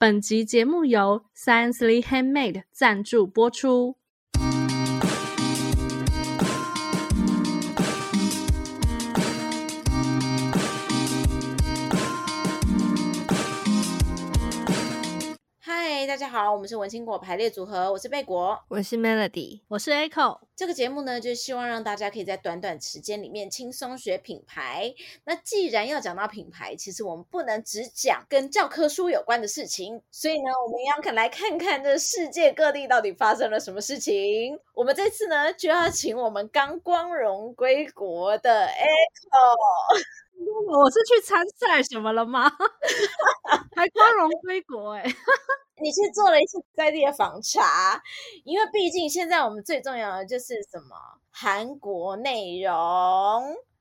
本集节目由 Sciencely Handmade 赞助播出。大家好，我们是文青果排列组合，我是贝果，我是 Melody，我是 Echo。这个节目呢，就是希望让大家可以在短短时间里面轻松学品牌。那既然要讲到品牌，其实我们不能只讲跟教科书有关的事情，所以呢，我们要来看看这世界各地到底发生了什么事情。我们这次呢，就要请我们刚光荣归国的 Echo。我是去参赛什么了吗？还光荣归国哎、欸！你去做了一次在地的访查，因为毕竟现在我们最重要的就是什么韩国内容，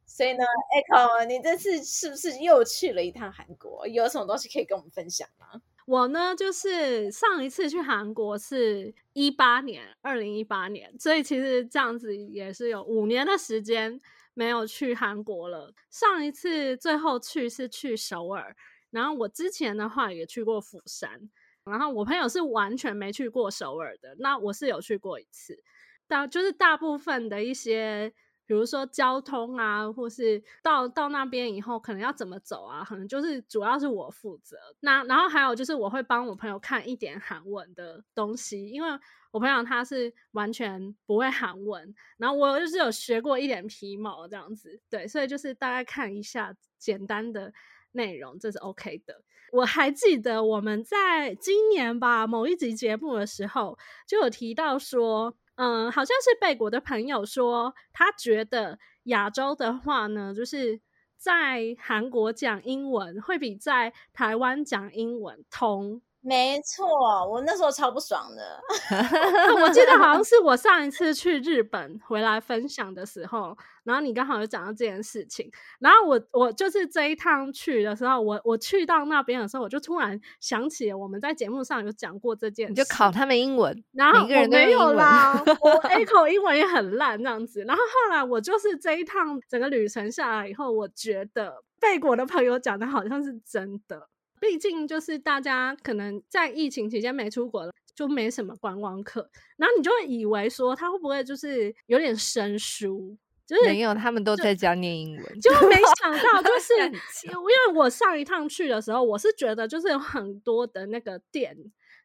所以呢，Echo，你这次是不是又去了一趟韩国？有什么东西可以跟我们分享吗？我呢，就是上一次去韩国是一八年，二零一八年，所以其实这样子也是有五年的时间没有去韩国了。上一次最后去是去首尔，然后我之前的话也去过釜山。然后我朋友是完全没去过首尔的，那我是有去过一次。大就是大部分的一些，比如说交通啊，或是到到那边以后可能要怎么走啊，可能就是主要是我负责。那然后还有就是我会帮我朋友看一点韩文的东西，因为我朋友他是完全不会韩文，然后我就是有学过一点皮毛这样子，对，所以就是大概看一下简单的内容，这是 OK 的。我还记得我们在今年吧，某一集节目的时候就有提到说，嗯，好像是贝果的朋友说，他觉得亚洲的话呢，就是在韩国讲英文会比在台湾讲英文通。没错，我那时候超不爽的。我记得好像是我上一次去日本回来分享的时候，然后你刚好有讲到这件事情。然后我我就是这一趟去的时候，我我去到那边的时候，我就突然想起我们在节目上有讲过这件事，你就考他们英文。然后我没有啦，我 A 口英文也很烂这样子。然后后来我就是这一趟整个旅程下来以后，我觉得贝果的朋友讲的好像是真的。毕竟就是大家可能在疫情期间没出国了，就没什么观光客，然后你就会以为说他会不会就是有点生疏，就是没有，他们都在家念英文，就没想到 就是因为我上一趟去的时候，我是觉得就是有很多的那个店，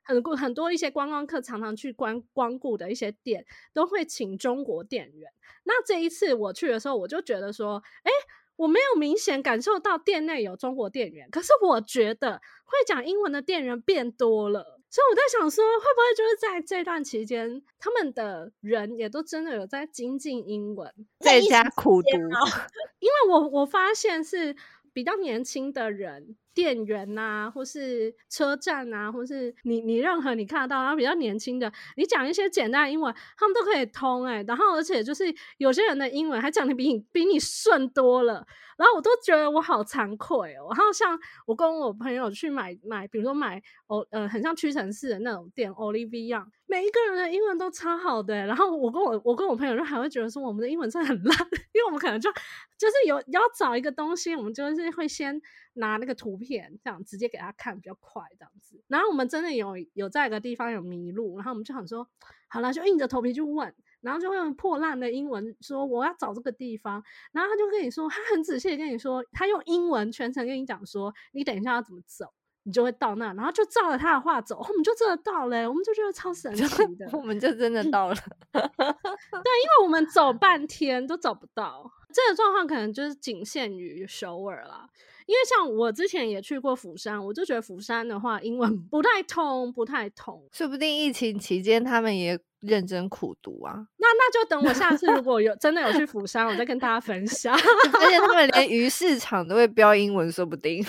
很很多一些观光客常常去观光顾的一些店都会请中国店员，那这一次我去的时候，我就觉得说，哎。我没有明显感受到店内有中国店员，可是我觉得会讲英文的店员变多了，所以我在想说，会不会就是在这段期间，他们的人也都真的有在精进英文，在家苦读？因为我我发现是比较年轻的人。店员呐、啊，或是车站呐、啊，或是你你任何你看得到，然后比较年轻的，你讲一些简单的英文，他们都可以通哎、然后而且就是有些人的英文还讲的比你比你顺多了，然后我都觉得我好惭愧哦。然后像我跟我朋友去买买，比如说买哦呃很像屈臣氏的那种店，Olivia，每一个人的英文都超好的、然后我跟我我跟我朋友就还会觉得说我们的英文真的很烂，因为我们可能就就是有要找一个东西，我们就是会先。拿那个图片，这样直接给他看比较快，这样子。然后我们真的有有在一个地方有迷路，然后我们就想说，好了，就硬着头皮去问，然后就会用破烂的英文说我要找这个地方，然后他就跟你说，他很仔细的跟你说，他用英文全程跟你讲说，你等一下要怎么走，你就会到那，然后就照着他的话走，我们就真的到了，我们就觉得超 神奇的，我们就真的到了。对，因为我们走半天都找不到，这个状况可能就是仅限于首尔啦。因为像我之前也去过釜山，我就觉得釜山的话英文 不太通，不太通。说不定疫情期间他们也认真苦读啊。那那就等我下次如果有真的有去釜山，我再跟大家分享。而且他们连 鱼市场都会标英文，说不定。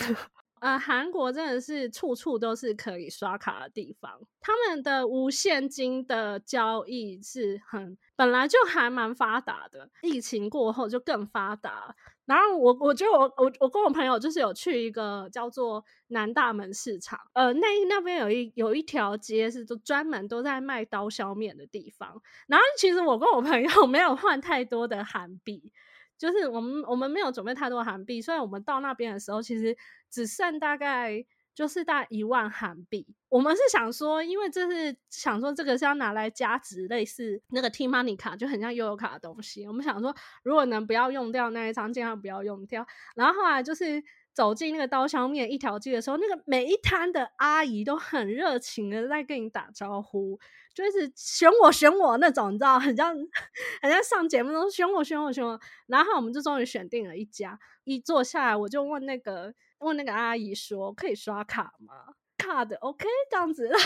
呃，韩国真的是处处都是可以刷卡的地方，他们的无现金的交易是很本来就还蛮发达的，疫情过后就更发达。然后我我觉得我我我跟我朋友就是有去一个叫做南大门市场，呃，那那边有一有一条街是都专门都在卖刀削面的地方。然后其实我跟我朋友 没有换太多的韩币，就是我们我们没有准备太多韩币，所以我们到那边的时候其实只剩大概就是大概一万韩币。我们是想说，因为这是想说这个是要拿来加值，类似那个 T-money 卡，就很像悠游卡的东西。我们想说，如果能不要用掉那一张，尽量不要用掉。然后后来就是。走进那个刀削面一条街的时候，那个每一摊的阿姨都很热情的在跟你打招呼，就是选我选我那种，你知道，很像很像上节目都选我选我选我。然后我们就终于选定了一家，一坐下来我就问那个问那个阿姨说，可以刷卡吗？卡的 OK 这样子，然后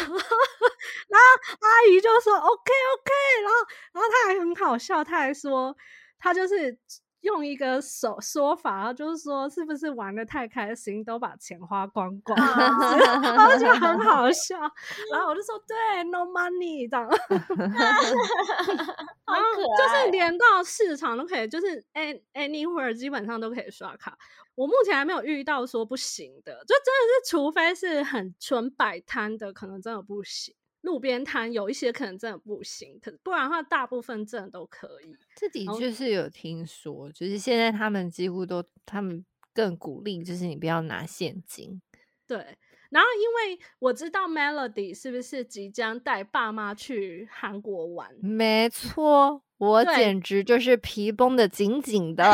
阿姨就说 OK OK，然后然后他还很好笑，他还说他就是。用一个手说法，就是说，是不是玩的太开心，都把钱花光光，然后就很好笑。然后我就说，对，no money 这样，然后就是连到市场都可以，就是 any anywhere 基本上都可以刷卡。我目前还没有遇到说不行的，就真的是，除非是很纯摆摊的，可能真的不行。路边摊有一些可能真的不行，可不然的话，大部分真的都可以。这的确是有听说，就是现在他们几乎都，他们更鼓励，就是你不要拿现金。对，然后因为我知道 Melody 是不是即将带爸妈去韩国玩？没错，我简直就是皮绷的紧紧的。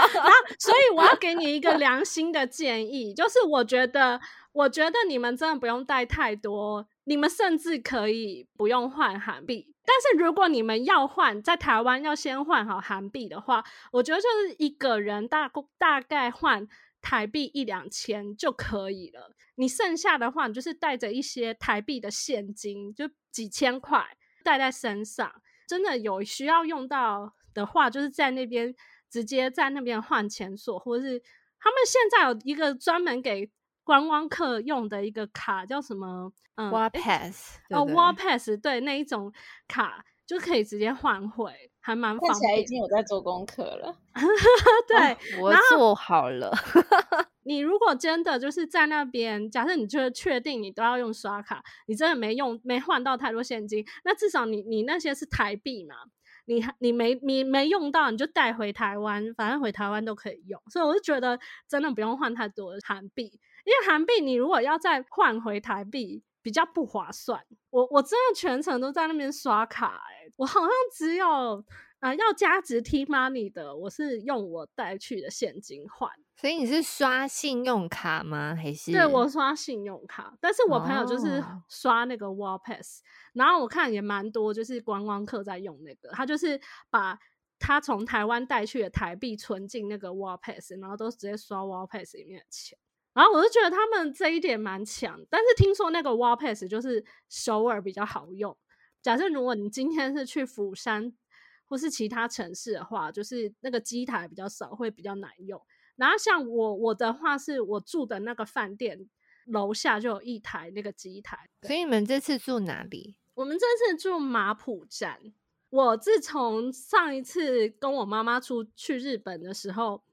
所以我要给你一个良心的建议，就是我觉得，我觉得你们真的不用带太多。你们甚至可以不用换韩币，但是如果你们要换，在台湾要先换好韩币的话，我觉得就是一个人大大概换台币一两千就可以了。你剩下的话，你就是带着一些台币的现金，就几千块带在身上。真的有需要用到的话，就是在那边直接在那边换钱所，或是他们现在有一个专门给。观光客用的一个卡叫什么？嗯，Wall Pass 哦，Wall Pass 对，那一种卡就可以直接换回，还蛮方便。看起来已经有在做功课了。对，我做好了。你如果真的就是在那边，假设你就是确定你都要用刷卡，你真的没用没换到太多现金，那至少你你那些是台币嘛？你你没你没用到，你就带回台湾，反正回台湾都可以用。所以我就觉得真的不用换太多的韩币。因为韩币，你如果要再换回台币，比较不划算。我我真的全程都在那边刷卡，欸，我好像只有呃要加值 T-money 的，我是用我带去的现金换。所以你是刷信用卡吗？还是？对，我刷信用卡，但是我朋友就是刷那个 Wall Pass，哦，然后我看也蛮多，就是观光客在用那个，他就是把他从台湾带去的台币存进那个 Wall Pass，然后都直接刷 Wall Pass 里面的钱。然后我就觉得他们这一点蛮强，但是听说那个 Wall Pass 就是首尔比较好用。假设如果你今天是去釜山或是其他城市的话，就是那个机台比较少，会比较难用。然后像我我的话，是我住的那个饭店楼下就有一台那个机台。所以你们这次住哪里？我们这次住马浦站。我自从上一次跟我妈妈出去日本的时候。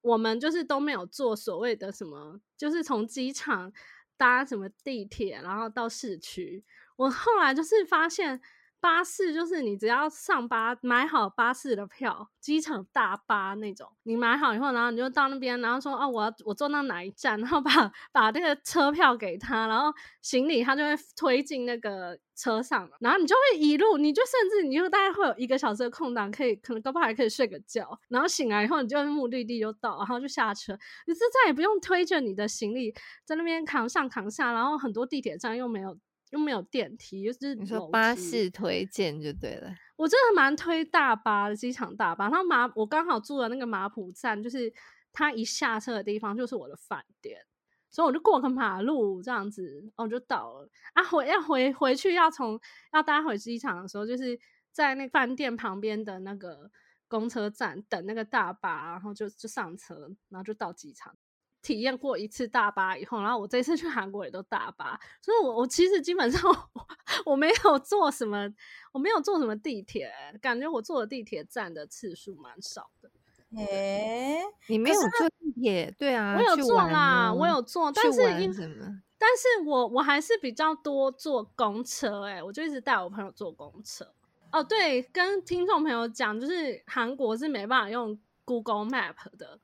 我们就是都没有坐所谓的什么，就是从机场搭什么地铁，然后到市区。我后来就是发现。巴士就是你只要上巴买好巴士的票，机场大巴那种，你买好以后，然后你就到那边，然后说哦，我要我坐到哪一站，然后把把那个车票给他，然后行李他就会推进那个车上，然后你就会一路，你就甚至你就大概会有一个小时的空档，可以可能搞不还可以睡个觉，然后醒来以后你就目的地就到，然后就下车，你是再也不用推着你的行李在那边扛上扛下，然后很多地铁站又没有。又没有电梯，就是你说巴士推荐就对了。我真的蛮推大巴的，机场大巴。然后马，我刚好住的那个马浦站，就是他一下车的地方就是我的饭店，所以我就过个马路这样子，哦就到了。啊，回要回回去要从要搭回机场的时候，就是在那饭店旁边的那个公车站等那个大巴，然后就就上车，然后就到机场。体验过一次大巴以后，然后我这次去韩国也都大巴，所以我我其实基本上我，我没有坐什么，我没有坐什么地铁，感觉我坐的地铁站的次数蛮少的。诶、欸，你没有坐地铁？对啊，我有坐啦，我有坐，但是因？但是我我还是比较多坐公车，诶，我就一直带我朋友坐公车。哦，对，跟听众朋友讲，就是韩国是没办法用 Google Map 的。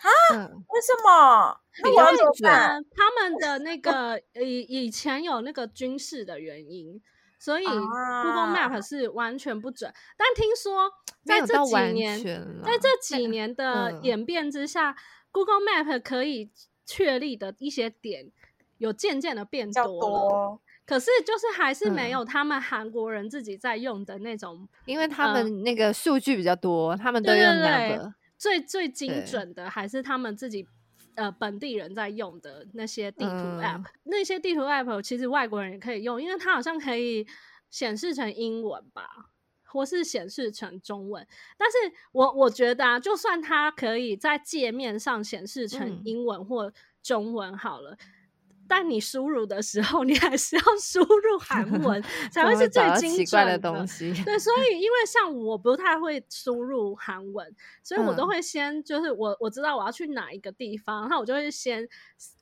啊？为什么？因为呢，他们的那个以以前有那个军事的原因，所以 Google Map 是完全不准。啊、但听说在这几年，在这几年的演变之下、嗯、，Google Map 可以确立的一些点有渐渐的变多了。多可是就是还是没有他们韩国人自己在用的那种，嗯、因为他们那个数据比较多，呃、他们都用 Map。最最精准的还是他们自己呃本地人在用的那些地图 App，、嗯、那些地图 App 其实外国人也可以用，因为它好像可以显示成英文吧，或是显示成中文。但是我我觉得啊，就算它可以在界面上显示成英文或中文好了。嗯但你输入的时候，你还是要 输入韩文 才会是最精准的，的东西。对，所以因为像我不太会输入韩文，所以我都会先就是我我知道我要去哪一个地方，然后我就会先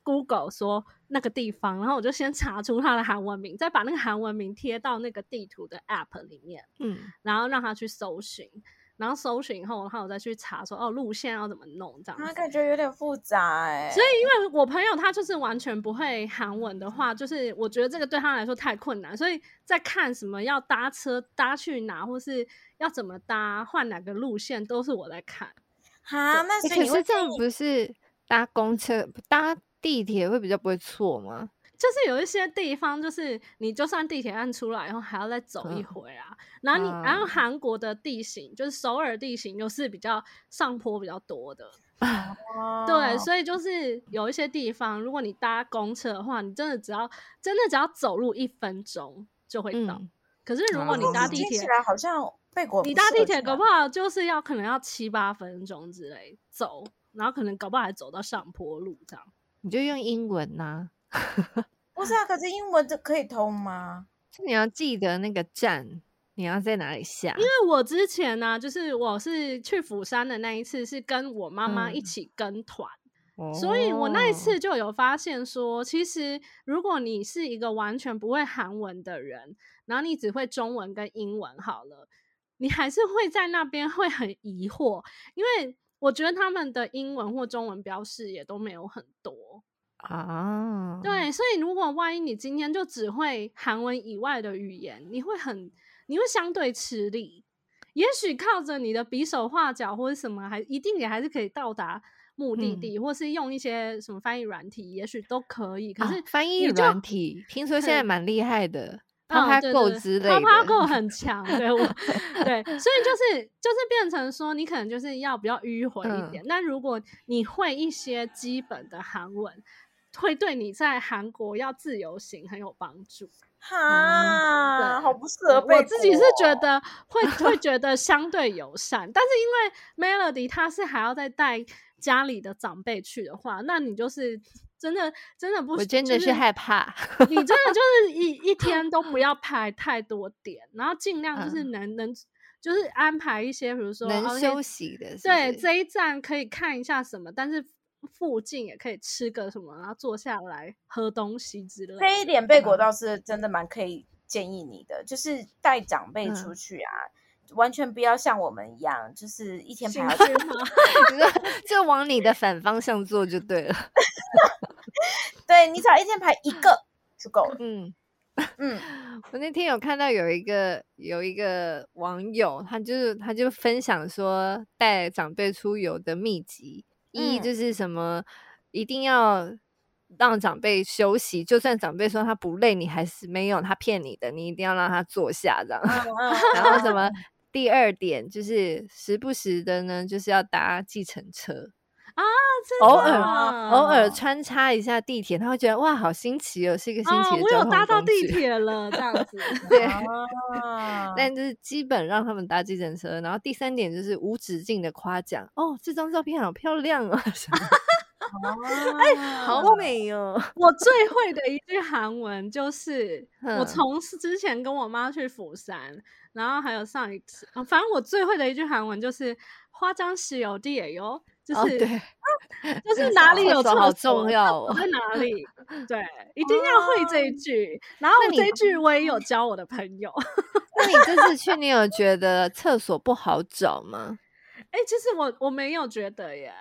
Google 说那个地方，然后我就先查出它的韩文名，再把那个韩文名贴到那个地图的 App 里面，嗯，然后让它去搜寻。然后搜寻以后，然后我再去查说哦，路线要怎么弄这样。那感觉有点复杂哎。所以因为我朋友他就是完全不会韩文的话，就是我觉得这个对他来说太困难，所以在看什么要搭车搭去哪，或是要怎么搭换哪个路线，都是我在看。哈，那所以可是这样不是搭公车搭地铁会比较不会错吗？就是有一些地方，就是你就算地铁站出来，然后还要再走一回啊。嗯、然后你，嗯、然后韩国的地形，就是首尔地形，又是比较上坡比较多的。嗯、对，所以就是有一些地方，如果你搭公车的话，你真的只要真的只要走路一分钟就会到。嗯、可是如果你搭地铁，好像你搭地铁搞不好就是要可能要七八分钟之类走，然后可能搞不好还走到上坡路这样。你就用英文呐、啊。不是啊，可是英文这可以通吗？你要记得那个站，你要在哪里下？因为我之前呢、啊，就是我是去釜山的那一次，是跟我妈妈一起跟团，嗯、所以我那一次就有发现说，其实如果你是一个完全不会韩文的人，然后你只会中文跟英文好了，你还是会在那边会很疑惑，因为我觉得他们的英文或中文标示也都没有很多。啊，对，所以如果万一你今天就只会韩文以外的语言，你会很，你会相对吃力。也许靠着你的比手画脚或者什么，还一定也还是可以到达目的地，嗯、或是用一些什么翻译软体，也许都可以。可是、啊、翻译软体听说现在蛮厉害的，他 PaPaGo 之类的，PaPaGo 很强。对，我对，所以就是就是变成说，你可能就是要比较迂回一点。那、嗯、如果你会一些基本的韩文，会对你在韩国要自由行很有帮助哈，对好不适合。我自己是觉得会会 觉得相对友善，但是因为 Melody 他是还要再带家里的长辈去的话，那你就是真的真的不，我真的是害怕。你真的 就是一一天都不要排太多点，然后尽量就是能、嗯、能就是安排一些，比如说能休息的是不是，对，这一站可以看一下什么，但是。附近也可以吃个什么，然后坐下来喝东西之类的。这一点贝果倒是真的蛮可以建议你的，嗯、就是带长辈出去啊，嗯、完全不要像我们一样，就是一天排去吗？就往你的反方向做就对了。对，你只要一天排一个就够了。嗯嗯，我那天有看到有一个有一个网友，他就是他就分享说带长辈出游的秘籍。一就是什么，一定要让长辈休息，就算长辈说他不累，你还是没有，他骗你的，你一定要让他坐下，这样。然后什么，第二点就是时不时的呢，就是要搭计程车啊，偶尔偶尔穿插一下地铁，他会觉得哇，好新奇哦，是一个新奇的。我有搭到地铁了，这样子。对，但就是基本让他们搭计程车。然后第三点就是无止境的夸奖哦，这张照片好漂亮哦。哎，好美哦！我最会的一句韩文就是，我从之前跟我妈去釜山，然后还有上一次，反正我最会的一句韩文就是“花江石有地也有”。就是、哦、对，就是哪里有厕所好重要、哦，在哪里？对，一定要会这一句。哦、然后这一句我也有教我的朋友。那你这次 去，你有觉得厕所不好找吗？哎、欸，其实我我没有觉得耶。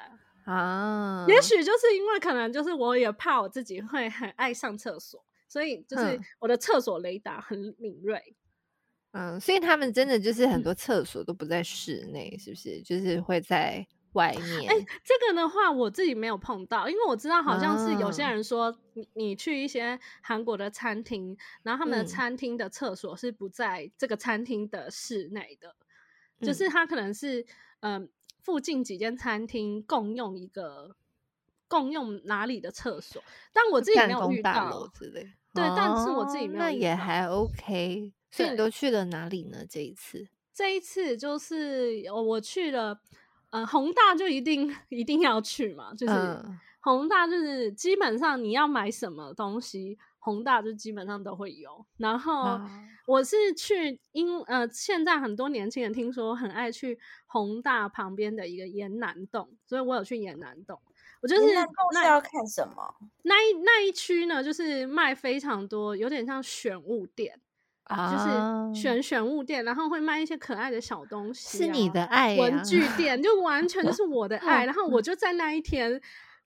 啊。也许就是因为可能就是我也怕我自己会很爱上厕所，所以就是我的厕所雷达很敏锐。嗯，所以他们真的就是很多厕所都不在室内，嗯、是不是？就是会在外面。哎、欸，这个的话我自己没有碰到，因为我知道好像是有些人说，你你去一些韩国的餐厅，然后他们的餐厅的厕所是不在这个餐厅的室内的，嗯、就是他可能是嗯、呃、附近几间餐厅共用一个共用哪里的厕所，但我自己没有遇到之类。对，哦、但是我自己没有那也还 OK。所以你都去了哪里呢？这一次，这一次就是我去了，呃，宏大就一定 一定要去嘛，就是宏大就是基本上你要买什么东西，宏大就基本上都会有。然后我是去，因呃，现在很多年轻人听说很爱去宏大旁边的一个岩南洞，所以我有去岩南洞。我就是那是要看什么？那一那一区呢，就是卖非常多，有点像选物店。就是选选物店，然后会卖一些可爱的小东西，是你的爱呀，文具店就完全就是我的 爱。然后我就在那一天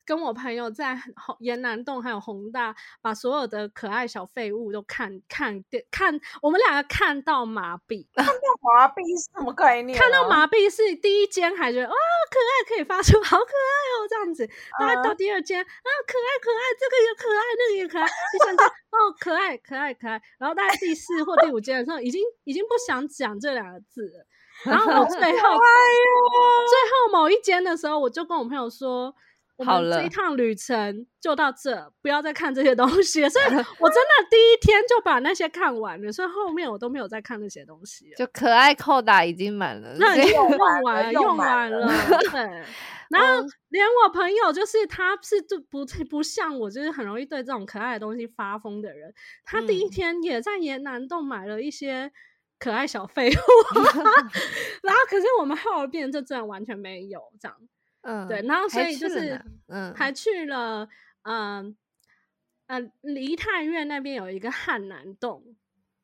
跟我朋友在延南洞还有宏大，把所有的可爱小废物都看看看，我们两个看到麻痹，看到麻痹是什么概念？看到麻痹是第一间还觉得哇可爱，可以发出好可爱哦这样子，大概到第二间啊可爱可爱，这个也可爱，那个也可爱，第三间。哦，可爱，可爱，可爱。然后大概第四或第五间的时候，已经已经不想讲这两个字了。然后我 最后，最后某一间的时候，我就跟我朋友说：“好了，这一趟旅程就到这，不要再看这些东西。”所以，我真的第一天就把那些看完了，所以后面我都没有再看那些东西。就可爱扣打已经满了，那已经用 完了，用完了，对。然后连我朋友，就是他是就不不像我，就是很容易对这种可爱的东西发疯的人。他第一天也在延南洞买了一些可爱小废物，然后可是我们后边就真的完全没有这样。嗯，对，然后所以就是嗯，还去了嗯嗯梨泰院那边有一个汉南洞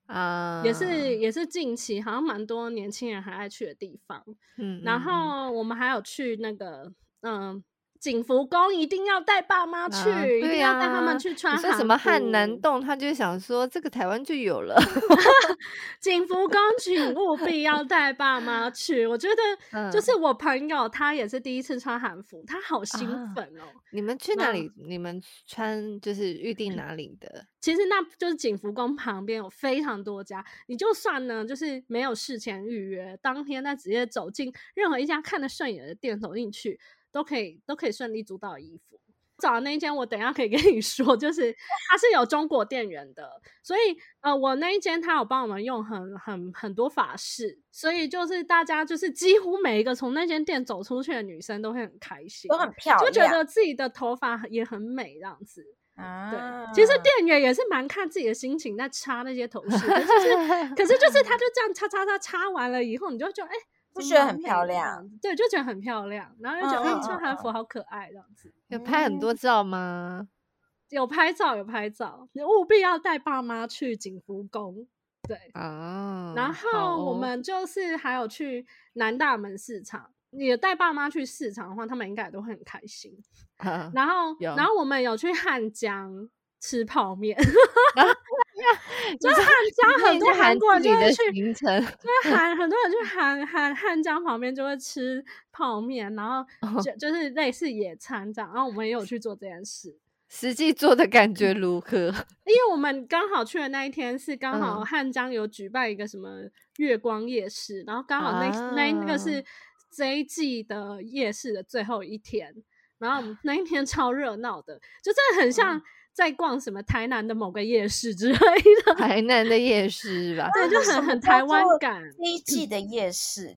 啊，也是也是近期好像蛮多年轻人还爱去的地方。嗯，然后我们还有去那个。嗯，景福宫一定要带爸妈去，一定要带他们去穿。说什么汉南洞，他就想说这个台湾就有了。景福宫，请务必要带爸妈去。我觉得，就是我朋友他也是第一次穿韩服，他好兴奋哦。你们去哪里？你们穿就是预定哪里的？其实那就是景福宫旁边有非常多家，你就算呢，就是没有事前预约，当天他直接走进任何一家看得顺眼的店走进去。都可以都可以顺利租到衣服。找的那一间，我等一下可以跟你 说，就是它是有中国店员的，所以呃，我那一间他有帮我们用很很很多法式，所以就是大家就是几乎每一个从那间店走出去的女生都会很开心，都很漂亮，就觉得自己的头发也很美这样子。啊，对，其实店员也是蛮看自己的心情在擦那些头饰，可是可是就是他就这样擦擦擦擦完了以后，你就觉得哎。欸不觉得很漂亮？对，就觉得很漂亮，然后又觉得穿韩服好可爱，这样子。有拍很多照吗？有拍照，有拍照。你务必要带爸妈去景福宫。对啊。然后我们就是还有去南大门市场。你带爸妈去市场的话，他们应该也都会很开心。然后，然后我们有去汉江吃泡面。就是汉江，很多韩国人就会去，就是 韩很多人去韩韩汉江旁边就会吃泡面，然后就就是类似野餐这样。然后我们也有去做这件事，实际做的感觉如何？因为我们刚好去的那一天是刚好汉江有举办一个什么月光夜市，然后刚好那那那个是这一季的夜市的最后一天，然后那一天超热闹的，就真的很像。在逛什么台南的某个夜市之类的，台南的夜市吧，对，就很很台湾感。第一。季的夜市，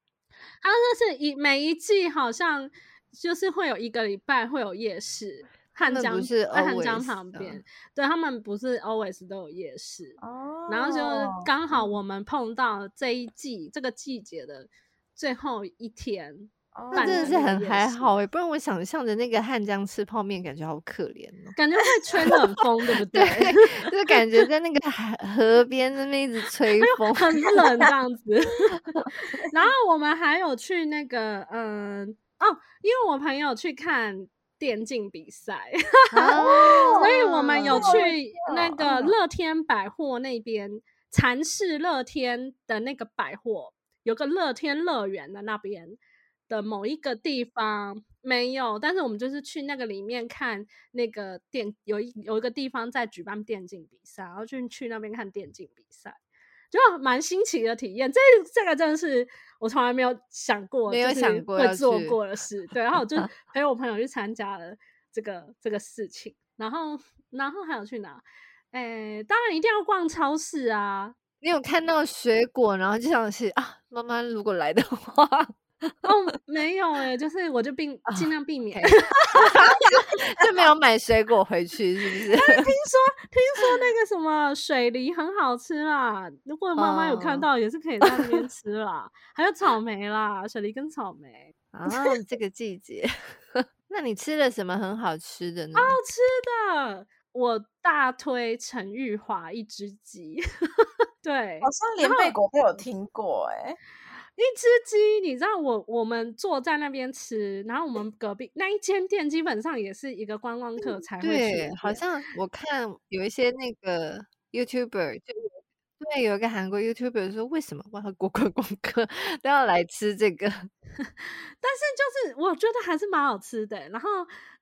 它就是一每一季好像就是会有一个礼拜会有夜市，汉江在汉江旁边，对，他们不是 always 都有夜市。哦，然后就刚好我们碰到这一季这个季节的最后一天。那真的是很还好哎，不然我想象着那个汉江吃泡面，感觉好可怜哦，感觉会吹冷风，对不对？对，就感觉在那个海河边那边一直吹风，很冷这样子。然后我们还有去那个嗯哦，因为我朋友去看电竞比赛，哦、所以我们有去那个。乐天百货那边，蚕室乐天的那个百货，有个乐天乐园的那边的某一个地方。没有，但是我们就是去那个里面看那个电，有一有一个地方在举办电竞比赛，然后就去那边看电竞比赛，就蛮新奇的体验。这这个真的是我从来没有想过，没有想过会做过的事。对，然后我就 陪我朋友去参加了这个这个事情，然后然后还有去哪？哎，当然一定要逛超市啊！你有看到水果，然后就想是啊，妈妈如果来的话。哦，没有哎、欸，就是我就避尽量避免，就没有买水果回去，是不是？但是听 说听说那个什么水梨很好吃啦，如果妈妈有看到，也是可以在那边吃啦。Oh. 还有草莓啦，水梨跟草莓啊，这个季节。那你吃了什么很好吃的呢？好吃的，我大推陈玉华一只鸡，对，好像连贝果都有听过哎、欸。一只鸡，你知道我我们坐在那边吃，然后我们隔壁那一间店基本上也是一个观光客才会去。对，好像我看有一些那个 YouTuber，就对，有一个韩国 YouTuber 说，为什么外国观光客都要来吃这个？但是就是我觉得还是蛮好吃的。然后，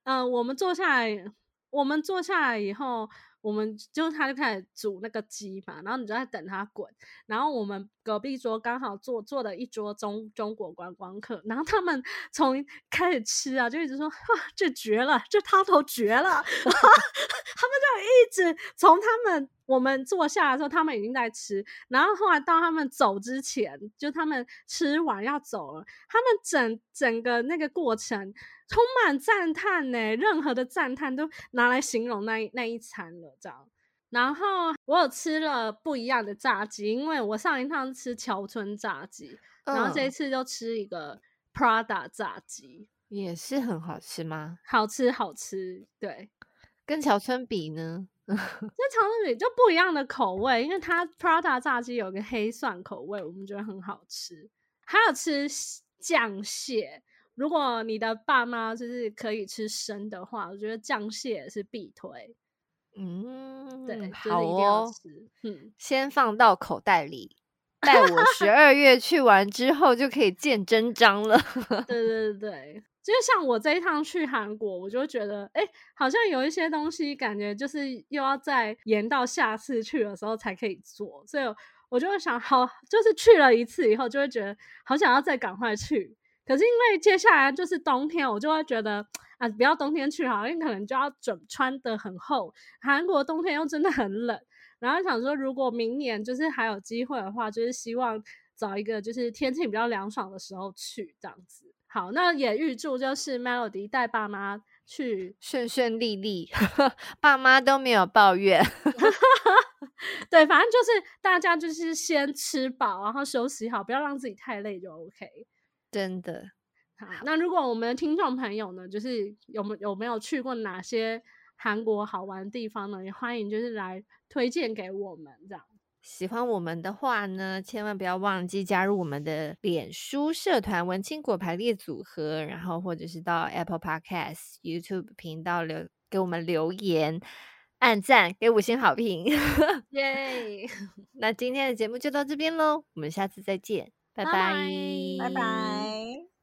嗯、呃，我们坐下来，我们坐下来以后。我们就他就开始煮那个鸡嘛，然后你就在等他滚，然后我们隔壁桌刚好坐坐了一桌中中国观光客，然后他们 从开始吃啊，就一直说哇，这绝了，这汤头绝了，他们就一直从他们我们坐下的时候，他们已经在吃，然后后来到他们走之前，就他们吃完要走了，他们整整个那个过程。充满赞叹呢，任何的赞叹都拿来形容那一那一餐了，这样。然后我有吃了不一样的炸鸡，因为我上一趟吃桥村炸鸡，嗯，然后这一次就吃一个 Prada 炸鸡，也是很好吃吗？好吃，好吃。对，跟桥村比呢？跟桥村比就不一样的口味，因为它 Prada 炸鸡有个黑蒜口味，我们觉得很好吃。还有吃酱蟹。如果你的爸妈就是可以吃生的话，我觉得酱蟹是必推。嗯，对，好哦。嗯，先放到口袋里，待我十二月去完之后就可以见真章了。对对对就像我这一趟去韩国，我就觉得，哎、好像有一些东西感觉就是又要再延到下次去的时候才可以做，所以我就会想，好，就是去了一次以后，就会觉得好想要再赶快去。可是因为接下来就是冬天，我就会觉得啊，不要冬天去好，因为可能就要准穿的很厚。韩国冬天又真的很冷，然后想说如果明年就是还有机会的话，就是希望找一个就是天气比较凉爽的时候去这样子。好，那也预祝就是 Melody 带爸妈去顺顺利利，爸妈都没有抱怨。对，反正就是大家就是先吃饱，然后休息好，不要让自己太累就 OK。真的好，那如果我们的听众朋友呢，就是有没有没有去过哪些韩国好玩的地方呢？也欢迎就是来推荐给我们。这样喜欢我们的话呢，千万不要忘记加入我们的脸书社团“文青果排列组合”，然后或者是到 Apple Podcast、YouTube 频道留给我们留言、按赞、给五星好评。耶！那今天的节目就到这边喽，我们下次再见。拜拜，拜拜。